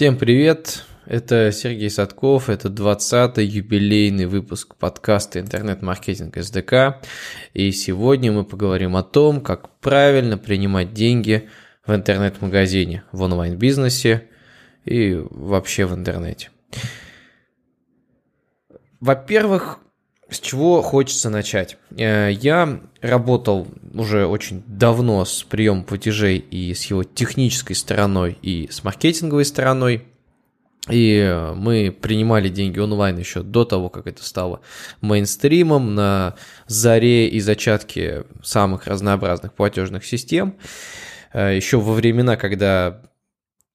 Всем привет! Это Сергей Садков, это 20-й юбилейный выпуск подкаста «Интернет-маркетинг СДК». И сегодня мы поговорим о том, как правильно принимать деньги в интернет-магазине, в онлайн-бизнесе и вообще в интернете. Во-первых, с чего хочется начать? Э, я работал уже очень давно с приемом платежей и с его технической стороной, и с маркетинговой стороной. И мы принимали деньги онлайн еще до того, как это стало мейнстримом, на заре и зачатке самых разнообразных платежных систем. Э, еще во времена, когда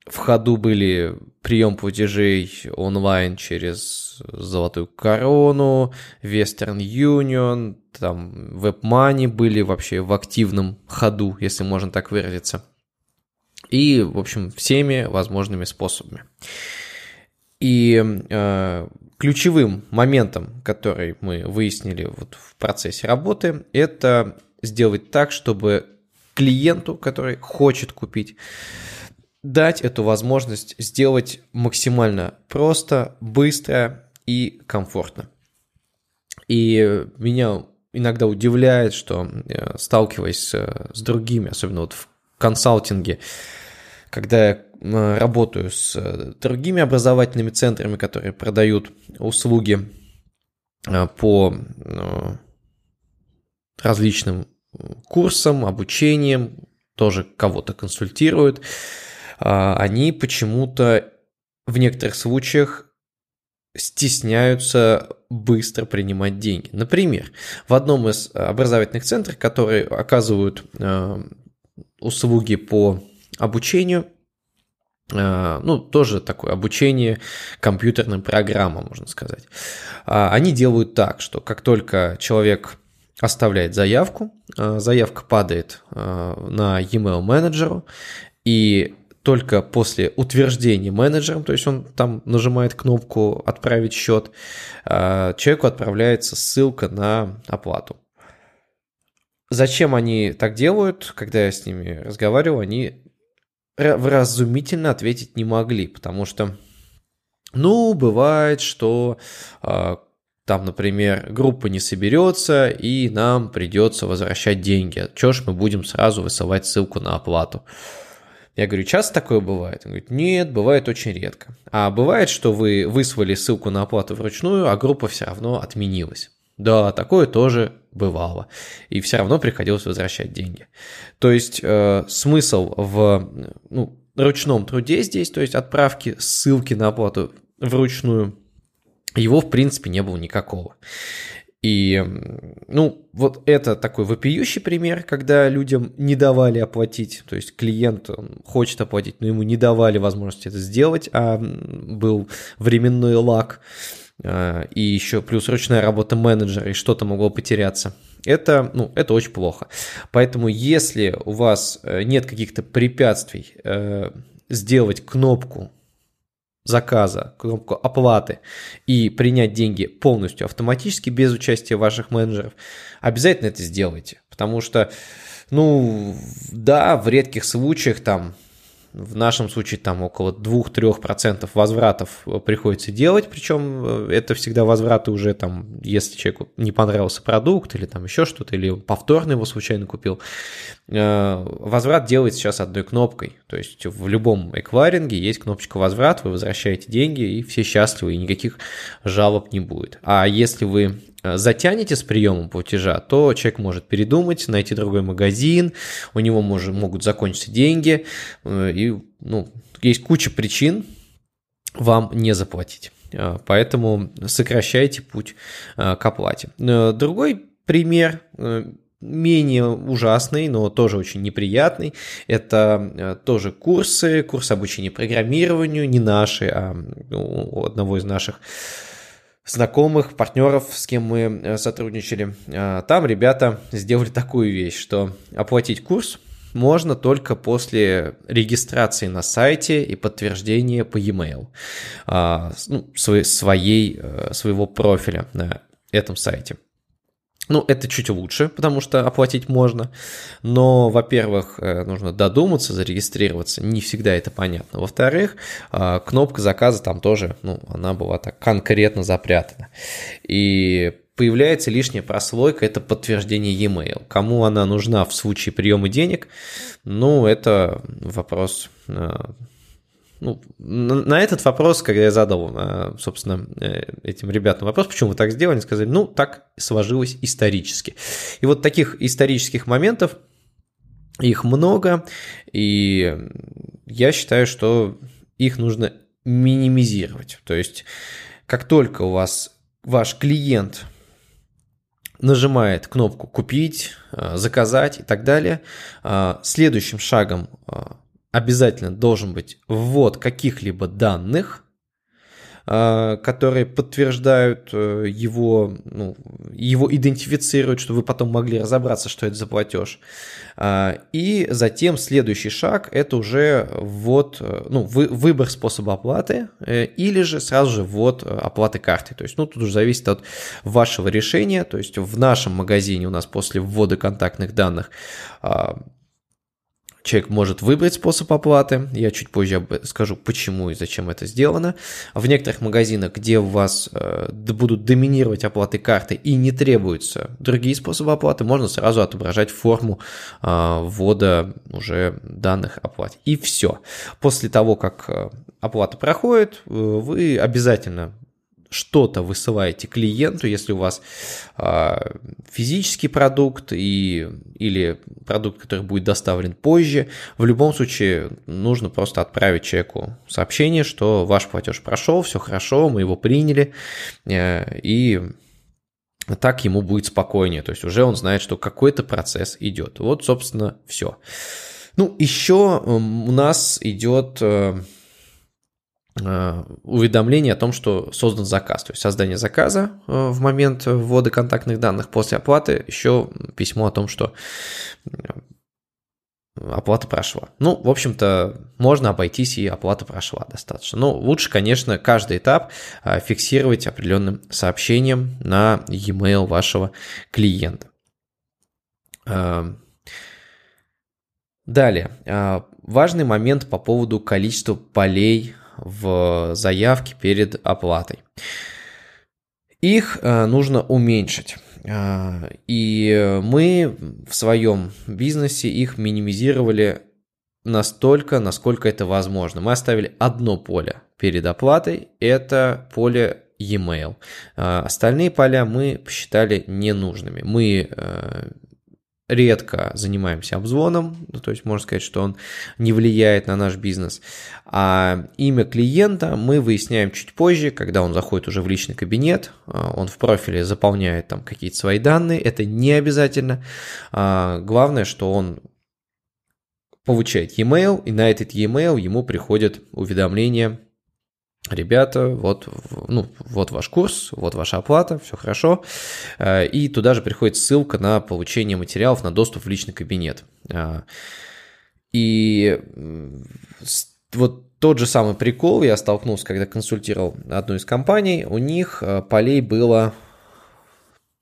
в ходу были прием платежей онлайн через Золотую Корону, Western Union, там WebMoney были вообще в активном ходу, если можно так выразиться. И, в общем, всеми возможными способами. И э, ключевым моментом, который мы выяснили вот в процессе работы, это сделать так, чтобы клиенту, который хочет купить, дать эту возможность сделать максимально просто, быстро и комфортно. И меня иногда удивляет, что э, сталкиваясь с другими, особенно вот в консалтинге, когда я работаю с э, другими образовательными центрами, которые продают услуги э, по различным курсам, обучениям, тоже кого-то консультируют, они почему-то в некоторых случаях стесняются быстро принимать деньги. Например, в одном из образовательных центров, которые оказывают а, услуги по обучению, а, ну, тоже такое обучение компьютерным программам, можно сказать. Они делают так, что как только человек оставляет заявку, заявка падает на e-mail менеджеру, и только после утверждения менеджером, то есть он там нажимает кнопку «Отправить счет», а, человеку отправляется ссылка на оплату. Зачем они так делают? Когда я с ними разговаривал, они вразумительно ответить не могли, потому что, ну, бывает, что а, там, например, группа не соберется, и нам придется возвращать деньги. Чего ж мы будем сразу высылать ссылку на оплату? Я говорю, часто такое бывает? Он говорит, нет, бывает очень редко. А бывает, что вы выслали ссылку на оплату вручную, а группа все равно отменилась. Да, такое тоже бывало. И все равно приходилось возвращать деньги. То есть э, смысл в ну, ручном труде здесь, то есть отправки ссылки на оплату вручную, его в принципе не было никакого. И, ну, вот это такой вопиющий пример, когда людям не давали оплатить, то есть клиент хочет оплатить, но ему не давали возможности это сделать, а был временной лак, а, и еще плюс ручная работа менеджера, и что-то могло потеряться. Это, ну, это очень плохо. Поэтому если у вас э, нет каких-то препятствий э, сделать кнопку заказа, кнопку оплаты и принять деньги полностью автоматически без участия ваших менеджеров, обязательно это сделайте. Потому что, ну, да, в редких случаях там в нашем случае там около 2-3% возвратов э, приходится делать, причем э, это всегда возвраты уже там, если человеку не понравился продукт или там еще что-то, или повторно его случайно купил. Э, возврат делается сейчас одной кнопкой, то есть в любом эквайринге есть кнопочка возврат, вы возвращаете деньги и все счастливы, и никаких жалоб не будет. А если вы затянете с приемом платежа, то человек может передумать, найти другой магазин, у него может, могут закончиться деньги, э, и ну, есть куча причин вам не заплатить. Э, поэтому сокращайте путь к оплате. Другой пример менее ужасный, но тоже очень неприятный. Это тоже курсы, курсы обучения программированию, не наши, а ну, у одного из наших знакомых, партнеров, с кем мы э, сотрудничали, а, там ребята сделали такую вещь, что оплатить курс можно только после регистрации на сайте и подтверждения по e-mail а, ну, своей, э, своего профиля на этом сайте. Ну, это чуть лучше, потому что оплатить можно. Но, во-первых, э, нужно додуматься, зарегистрироваться. Не всегда это понятно. Во-вторых, э, кнопка заказа там тоже, ну, она была так конкретно запрятана. И появляется лишняя прослойка, это подтверждение e-mail. Кому она нужна в случае приема денег, ну, это вопрос э, ну, на этот вопрос, когда я задал, э, собственно, э, этим ребятам вопрос, почему вы так сделали, они сказали, ну, так сложилось исторически. И вот таких исторических моментов, их много, и я считаю, что их нужно минимизировать. То есть, как только у вас ваш клиент нажимает кнопку «Купить», э, «Заказать» и так далее, следующим шагом обязательно должен быть ввод каких-либо данных, а, которые подтверждают э, его, ну, его идентифицируют, чтобы вы потом могли разобраться, что это за платеж. А, и затем следующий шаг – это уже ввод, э, ну, выбор способа оплаты э, или же сразу же ввод оплаты карты. То есть, ну, тут уже зависит от вашего решения. То есть, в нашем магазине у нас после ввода контактных данных а, человек может выбрать способ оплаты. Я чуть позже скажу, почему и зачем это сделано. В некоторых магазинах, где у вас э, будут доминировать оплаты карты и не требуются другие способы оплаты, можно сразу отображать форму э, ввода уже данных оплат. И все. После того, как э, оплата проходит, вы обязательно что-то высылаете клиенту, если у вас э, физический продукт и, или продукт, который будет доставлен позже, в любом случае нужно просто отправить человеку сообщение, что ваш платеж прошел, все хорошо, мы его приняли, э, и так ему будет спокойнее, то есть уже он знает, что какой-то процесс идет. Вот, собственно, все. Ну, еще у нас идет Э, уведомление о том, что создан заказ, то есть создание заказа э, в момент ввода контактных данных после оплаты, еще письмо о том, что э, оплата прошла. Ну, в общем-то, можно обойтись и оплата прошла достаточно. Но лучше, конечно, каждый этап фиксировать определенным сообщением на e-mail вашего клиента. Далее, важный момент по поводу количества полей в заявке перед оплатой. Их э, нужно уменьшить. Э, и мы в своем бизнесе их минимизировали настолько, насколько это возможно. Мы оставили одно поле перед оплатой, это поле e-mail. Э, остальные поля мы посчитали ненужными. Мы редко занимаемся обзвоном, ну, то есть можно сказать, что он не влияет на наш бизнес. А имя клиента мы выясняем чуть позже, когда он заходит уже в личный кабинет, а, он в профиле заполняет там какие-то свои данные, это не обязательно. А, главное, что он получает e-mail, и на этот e-mail ему приходит уведомление ребята, вот, ну, вот ваш курс, вот ваша оплата, все хорошо. Э, и туда же приходит ссылка на получение материалов, на доступ в личный кабинет. Э, и вот тот же самый прикол я столкнулся, когда консультировал одну из компаний. У них э, полей было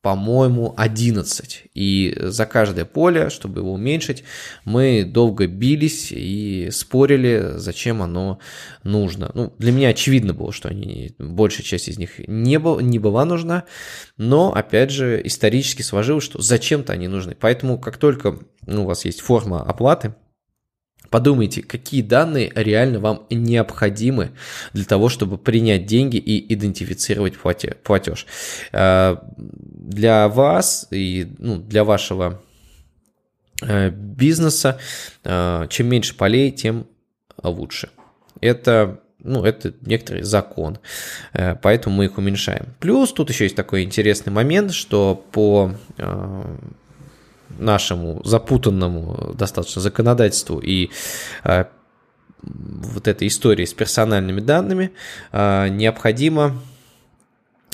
по-моему, 11. И за каждое поле, чтобы его уменьшить, мы долго бились и спорили, зачем оно нужно. Ну, для меня очевидно было, что они, большая часть из них не, был, не была нужна, но, опять же, исторически сложилось, что зачем-то они нужны. Поэтому, как только ну, у вас есть форма оплаты, Подумайте, какие данные реально вам необходимы для того, чтобы принять деньги и идентифицировать платеж. Э, для вас и ну, для вашего э, бизнеса э, чем меньше полей, тем лучше. Это ну, это некоторый закон, поэтому мы их уменьшаем. Плюс тут еще есть такой интересный момент, что по нашему запутанному достаточно законодательству и э, вот этой истории с персональными данными э, необходимо,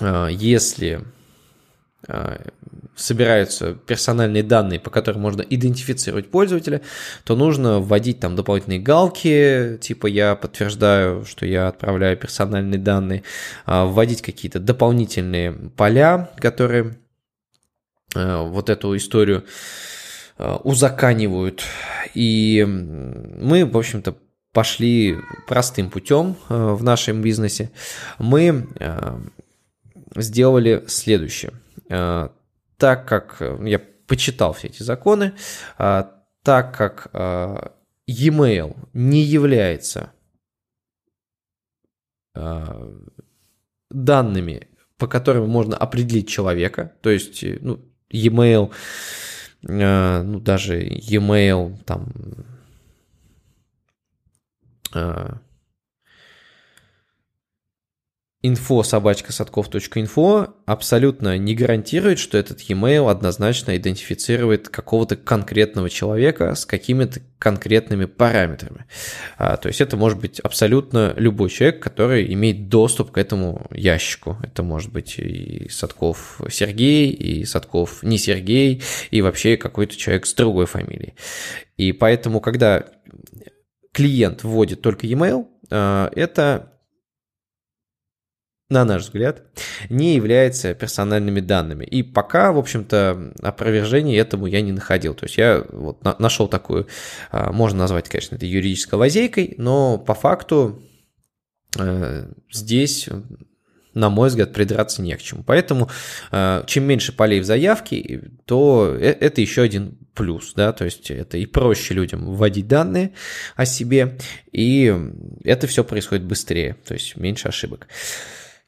э, если собираются персональные данные, по которым можно идентифицировать пользователя, то нужно вводить там дополнительные галки, типа я подтверждаю, что я отправляю персональные данные, вводить какие-то дополнительные поля, которые вот эту историю узаканивают. И мы, в общем-то, пошли простым путем в нашем бизнесе. Мы сделали следующее. Так как я почитал все эти законы, так как e-mail не является э, данными, по которым можно определить человека, то есть, э, ну, e-mail, э, ну, даже e-mail, там, info собачка садков.инфо абсолютно не гарантирует, что этот e-mail однозначно идентифицирует какого-то конкретного человека с какими-то конкретными параметрами. А, то есть это может быть абсолютно любой человек, который имеет доступ к этому ящику. Это может быть и Садков Сергей, и Садков не Сергей, и вообще какой-то человек с другой фамилией. И поэтому, когда клиент вводит только e-mail, а, это на наш взгляд, не является персональными данными. И пока, в общем-то, опровержений этому я не находил. То есть я вот на- нашел такую, а, можно назвать, конечно, это юридической лазейкой, но по факту э, здесь на мой взгляд, придраться не к чему. Поэтому э, чем меньше полей в заявке, то э, это еще один плюс, да, то есть это и проще людям вводить данные о себе, и это все происходит быстрее, то есть меньше ошибок.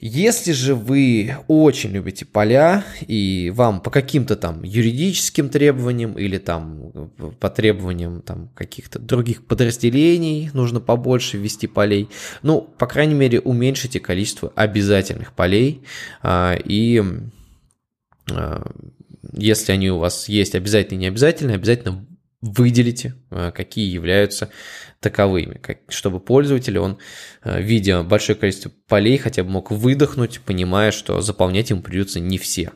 Если же вы очень любите поля, и вам по каким-то там юридическим требованиям или там по требованиям там каких-то других подразделений нужно побольше ввести полей, ну, по крайней мере, уменьшите количество обязательных полей, а, и а, если они у вас есть обязательно и не обязательно, обязательно выделите, а, какие являются таковыми, как, чтобы пользователь, он, э, видя большое количество полей, хотя бы мог выдохнуть, понимая, что заполнять ему придется не все.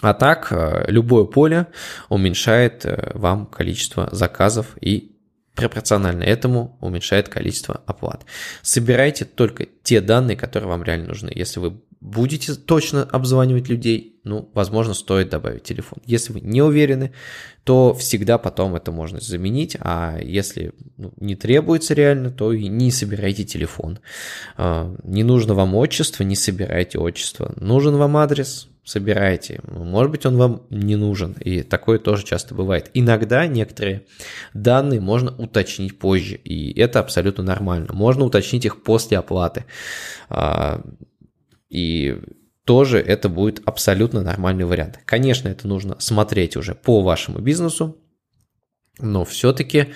А так, э, любое поле уменьшает э, вам количество заказов и пропорционально этому уменьшает количество оплат. Собирайте только те данные, которые вам реально нужны. Если вы будете точно обзванивать людей, ну, возможно, стоит добавить телефон. Если вы не уверены, то всегда потом это можно заменить, а если ну, не требуется реально, то и не собирайте телефон. А, не нужно вам отчество, не собирайте отчество. Нужен вам адрес, собирайте. Может быть, он вам не нужен, и такое тоже часто бывает. Иногда некоторые данные можно уточнить позже, и это абсолютно нормально. Можно уточнить их после оплаты. И тоже это будет абсолютно нормальный вариант. Конечно, это нужно смотреть уже по вашему бизнесу, но все-таки,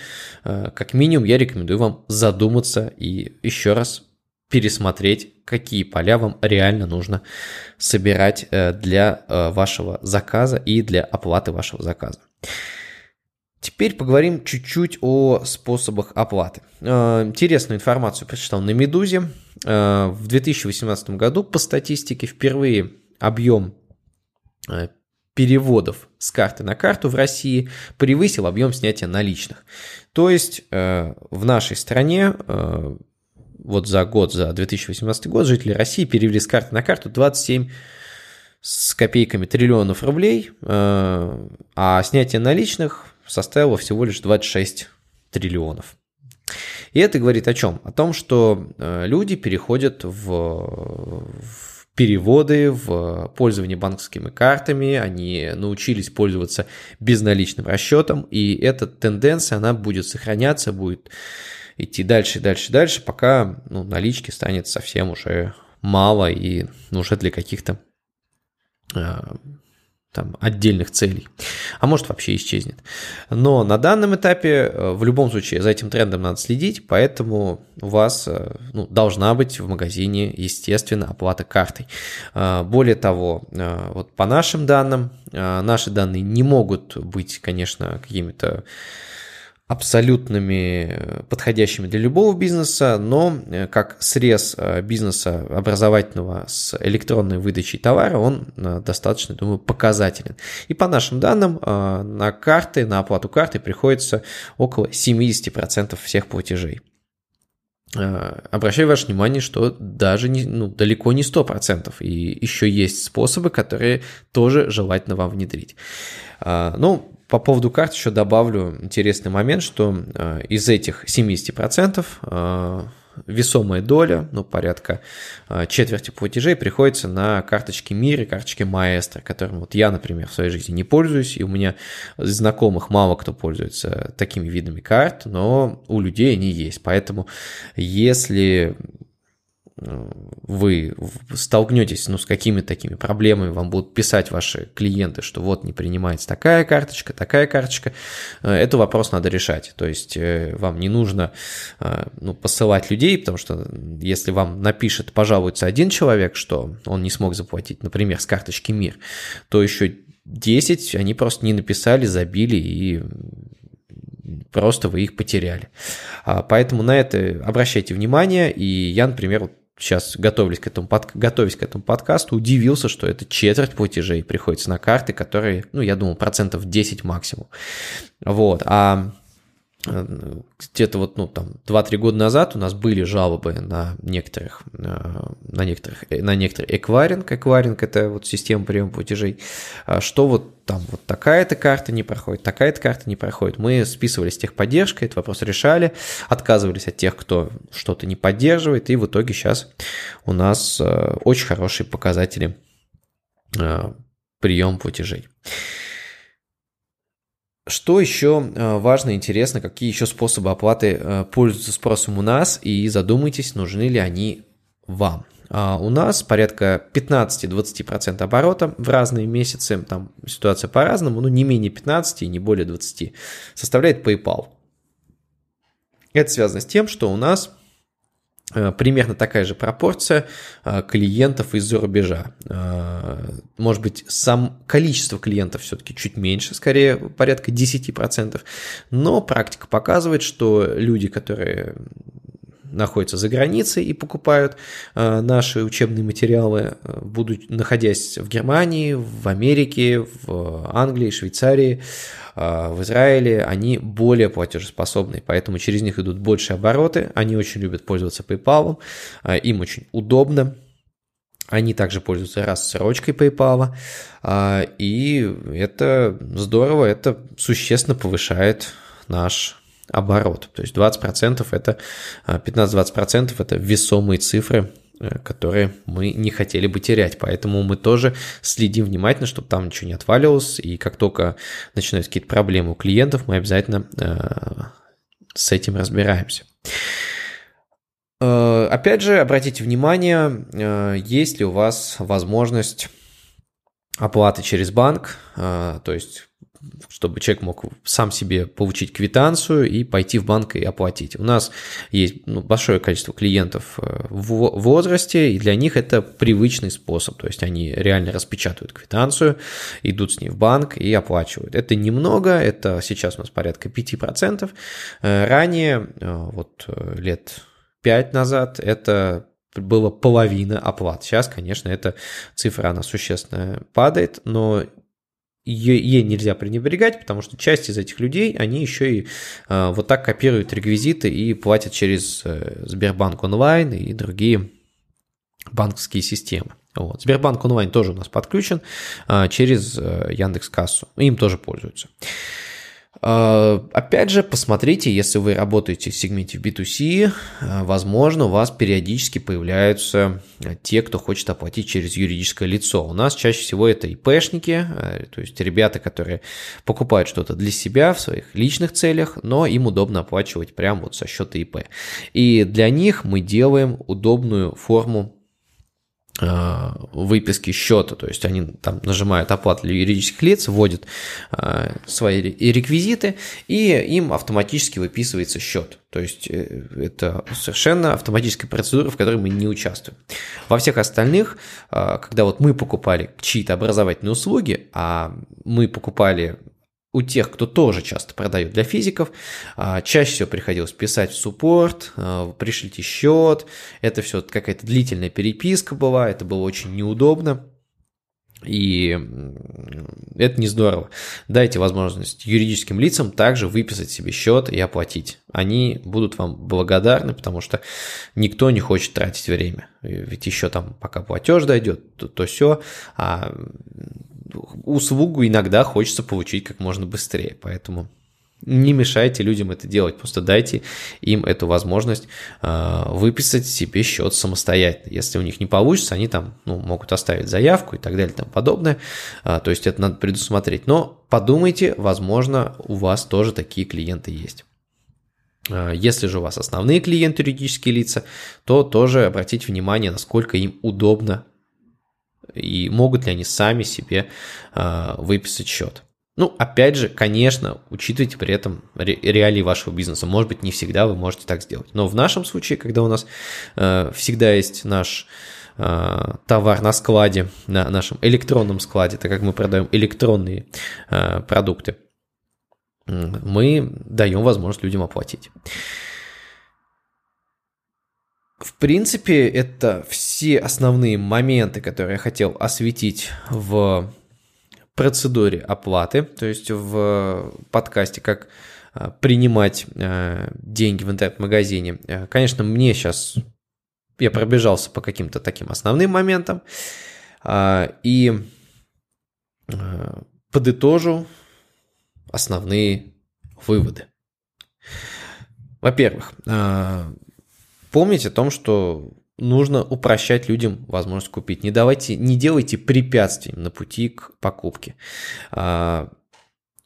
э, как минимум, я рекомендую вам задуматься и еще раз пересмотреть, какие поля вам реально нужно собирать э, для э, вашего заказа и для оплаты вашего заказа. Теперь поговорим чуть-чуть о способах оплаты. Э, интересную информацию прочитал на «Медузе». Э, в 2018 году по статистике впервые объем э, переводов с карты на карту в России превысил объем снятия наличных. То есть в нашей стране вот за год, за 2018 год жители России перевели с карты на карту 27 с копейками триллионов рублей, а снятие наличных составила всего лишь 26 триллионов. И это говорит о чем? О том, что э, люди переходят в, в переводы, в пользование банковскими картами, они научились пользоваться безналичным расчетом, и эта тенденция, она будет сохраняться, будет идти дальше, дальше, дальше, пока ну, налички станет совсем уже мало и уже для каких-то э, там, отдельных целей, а может вообще исчезнет. Но на данном этапе э, в любом случае за этим трендом надо следить, поэтому у вас э, ну, должна быть в магазине, естественно, оплата картой. Э, более того, вот по нашим данным, наши данные не могут быть, конечно, какими-то абсолютными э, подходящими для любого бизнеса, но э, как срез э, бизнеса образовательного с электронной выдачей товара, он достаточно, думаю, показателен. И по нашим данным, на карты, на оплату карты приходится около 70% всех платежей. обращаю ваше внимание, что даже не, ну, далеко не 100%, и еще есть способы, которые тоже желательно вам внедрить. Ну, по поводу карт еще добавлю интересный момент, что из этих 70% весомая доля, ну, порядка а, четверти платежей приходится на карточки Мир и карточки Маэстро, которым вот я, например, в своей жизни не пользуюсь, и у меня знакомых мало кто пользуется такими видами карт, но у людей они есть. Поэтому если вы столкнетесь ну, с какими-то такими проблемами, вам будут писать ваши клиенты, что вот не принимается такая карточка, такая карточка, э, это вопрос надо решать. То есть э, вам не нужно э, ну, посылать людей, потому что если вам напишет, пожалуется один человек, что он не смог заплатить, например, с карточки МИР, то еще 10 они просто не написали, забили и просто вы их потеряли. А, поэтому на это обращайте внимание, и я, например, сейчас готовились к этому, под, готовясь к этому подкасту, удивился, что это четверть платежей приходится на карты, которые, ну, я думал, процентов 10 максимум. Вот, а где-то вот, ну, там, 2-3 года назад у нас были жалобы на некоторых, э, на некоторых, э, на некоторый эквайринг. Эквайринг – это вот система приема платежей. А что вот там вот такая-то карта не проходит, такая-то карта не проходит. Мы списывались с техподдержкой, этот вопрос решали, отказывались от тех, кто что-то не поддерживает, и в итоге сейчас у нас э, очень хорошие показатели приема платежей. Что еще э, важно интересно, какие еще способы оплаты э, пользуются спросом у нас, и задумайтесь, нужны ли они вам. А у нас порядка 15-20% оборота в разные месяцы, там ситуация по-разному, но не менее 15 и не более 20 составляет PayPal. Это связано с тем, что у нас примерно такая же пропорция э, клиентов из-за рубежа. Э, может быть, сам количество клиентов все-таки чуть меньше, скорее порядка 10%, но практика показывает, что люди, которые находятся за границей и покупают наши учебные материалы, будут находясь в Германии, в Америке, в Англии, Швейцарии, а, в Израиле, они более платежеспособны, поэтому через них идут больше обороты, они очень любят пользоваться PayPal, им очень удобно, они также пользуются рассрочкой PayPal, и это здорово, это существенно повышает наш оборот. То есть 20% это 15-20% это весомые цифры Э, которые мы не хотели бы терять. Поэтому мы тоже следим внимательно, чтобы там ничего не отваливалось. И как только начинаются какие-то проблемы у клиентов, мы обязательно э, с этим разбираемся. Э, опять же, обратите внимание, есть ли у вас возможность оплаты через банк, то есть чтобы человек мог сам себе получить квитанцию и пойти в банк и оплатить. У нас есть ну, большое количество клиентов э, в возрасте, и для них это привычный способ. То есть они реально распечатывают квитанцию, идут с ней в банк и оплачивают. Это немного, это сейчас у нас порядка 5%. Э, ранее, э, вот лет 5 назад, это было половина оплат. Сейчас, конечно, эта цифра, она существенно падает, но ее, ей нельзя пренебрегать, потому что часть из этих людей, они еще и э, вот так копируют реквизиты и платят через э, Сбербанк онлайн и другие банковские системы. Вот. Сбербанк онлайн тоже у нас подключен э, через э, Яндекс Кассу, им тоже пользуются. А, опять же, посмотрите, если вы работаете в сегменте B2C, а, возможно, у вас периодически появляются а, те, кто хочет оплатить через юридическое лицо. У нас чаще всего это ИПшники, то есть ребята, которые покупают что-то для себя в своих личных целях, но им удобно оплачивать прямо вот со счета ИП. И для них мы делаем удобную форму Э, выписки счета, то есть они там нажимают оплату для юридических лиц, вводят э, свои реквизиты, и им автоматически выписывается счет. То есть э, это совершенно автоматическая процедура, в которой мы не участвуем. Во всех остальных, когда вот мы покупали чьи-то образовательные услуги, а мы покупали у тех, кто тоже часто продает для физиков, а, чаще всего приходилось писать в суппорт, а, пришлите счет, это все какая-то длительная переписка была, это было очень неудобно. И это не здорово. Дайте возможность юридическим лицам также выписать себе счет и оплатить. Они будут вам благодарны, потому что никто не хочет тратить время. Ведь еще там, пока платеж дойдет, то, все, а услугу иногда хочется получить как можно быстрее. Поэтому не мешайте людям это делать, просто дайте им эту возможность э, выписать себе счет самостоятельно. Если у них не получится, они там ну, могут оставить заявку и так далее и тому подобное. Э, то есть это надо предусмотреть. Но подумайте, возможно, у вас тоже такие клиенты есть. Э, если же у вас основные клиенты юридические лица, то тоже обратите внимание, насколько им удобно и могут ли они сами себе выписать счет. Ну, опять же, конечно, учитывайте при этом реалии вашего бизнеса. Может быть, не всегда вы можете так сделать. Но в нашем случае, когда у нас э, всегда есть наш э, товар на складе, на нашем электронном складе, так как мы продаем электронные э, продукты, мы даем возможность людям оплатить. В принципе, это все основные моменты, которые я хотел осветить в процедуре оплаты, то есть в подкасте, как а, принимать а, деньги в интернет-магазине. А, конечно, мне сейчас я пробежался по каким-то таким основным моментам и подытожу основные выводы. Во-первых, помните о том, что нужно упрощать людям возможность купить. Не давайте, не делайте препятствий на пути к покупке. А,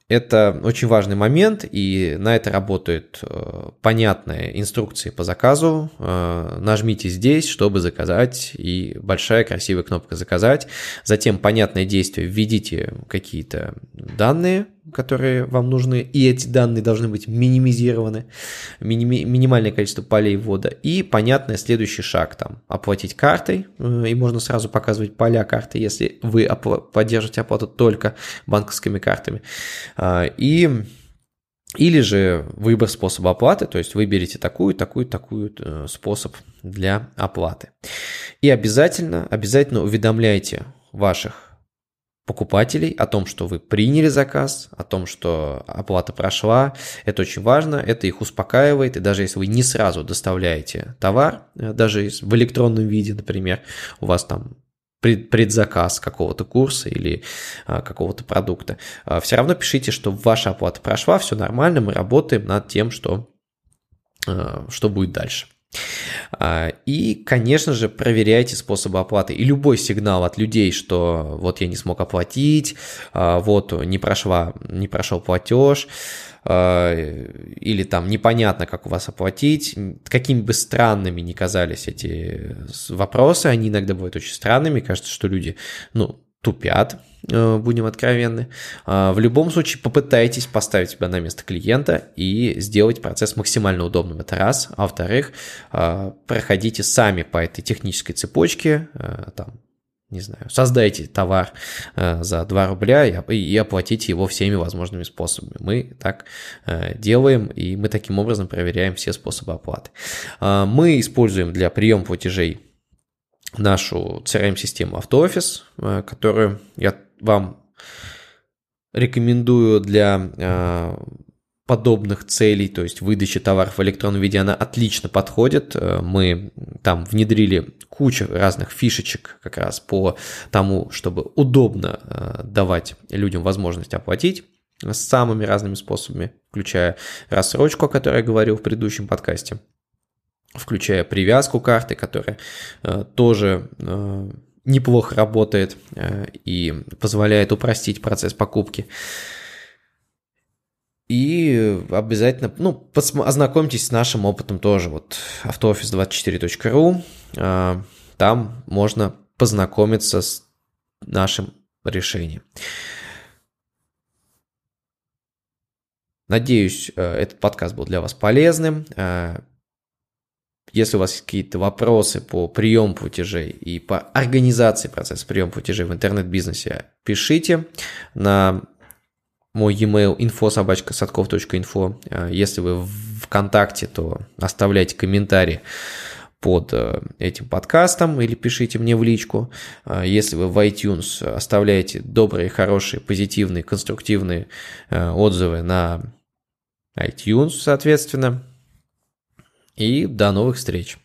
это очень важный момент, и на это работают э, понятные инструкции по заказу. Э, нажмите здесь, чтобы заказать, и большая красивая кнопка «Заказать». Затем понятное действие, введите какие-то данные, которые вам нужны, и эти данные должны быть минимизированы, миними, минимальное количество полей ввода, и понятный следующий шаг, там, оплатить картой, э, и можно сразу показывать поля карты, если вы оп- поддерживаете оплату только банковскими картами, а, и или же выбор способа оплаты, то есть выберите такую, такую, такую э, способ для оплаты. И обязательно, обязательно уведомляйте ваших покупателей о том, что вы приняли заказ, о том, что оплата прошла. Это очень важно, это их успокаивает. И даже если вы не сразу доставляете товар, э, даже в электронном виде, например, у вас там предзаказ какого-то курса или а, какого-то продукта, а, все равно пишите, что ваша оплата прошла, все нормально, мы работаем над тем, что, а, что будет дальше. А, и, конечно же, проверяйте способы оплаты. И любой сигнал от людей, что вот я не смог оплатить, а, вот не, прошла, не прошел платеж, а, или там непонятно, как у вас оплатить, какими бы странными ни казались эти вопросы, они иногда бывают очень странными, кажется, что люди, ну, тупят, будем откровенны. А, в любом случае попытайтесь поставить себя на место клиента и сделать процесс максимально удобным. Это раз. А во-вторых, а, проходите сами по этой технической цепочке, э, там, не знаю, создайте товар э, за 2 рубля и оплатите его всеми возможными способами. Мы так делаем, и мы таким образом проверяем все способы оплаты. А, мы используем для приема платежей нашу CRM-систему AutoOffice, э, которую я вам рекомендую для э, подобных целей, то есть выдачи товаров в электронном виде, она отлично подходит. Э, мы там внедрили кучу разных фишечек как раз по тому, чтобы удобно давать людям возможность оплатить с самыми разными способами, включая рассрочку, о которой я говорил в предыдущем подкасте – включая привязку карты, которая э, тоже э, неплохо работает э, и позволяет упростить процесс покупки. И обязательно, ну, ознакомьтесь с нашим опытом тоже, вот автоoffice24.ru, там можно познакомиться с нашим решением. Надеюсь, этот подкаст был для вас полезным. Если у вас есть какие-то вопросы по приему платежей и по организации процесса приема платежей в интернет-бизнесе, пишите на мой e-mail info.sadkov.info. А, если вы в ВКонтакте, то оставляйте комментарии под э, этим подкастом или пишите мне в личку. А, если вы в iTunes оставляете добрые, хорошие, позитивные, конструктивные э, отзывы на iTunes, соответственно. И до новых встреч.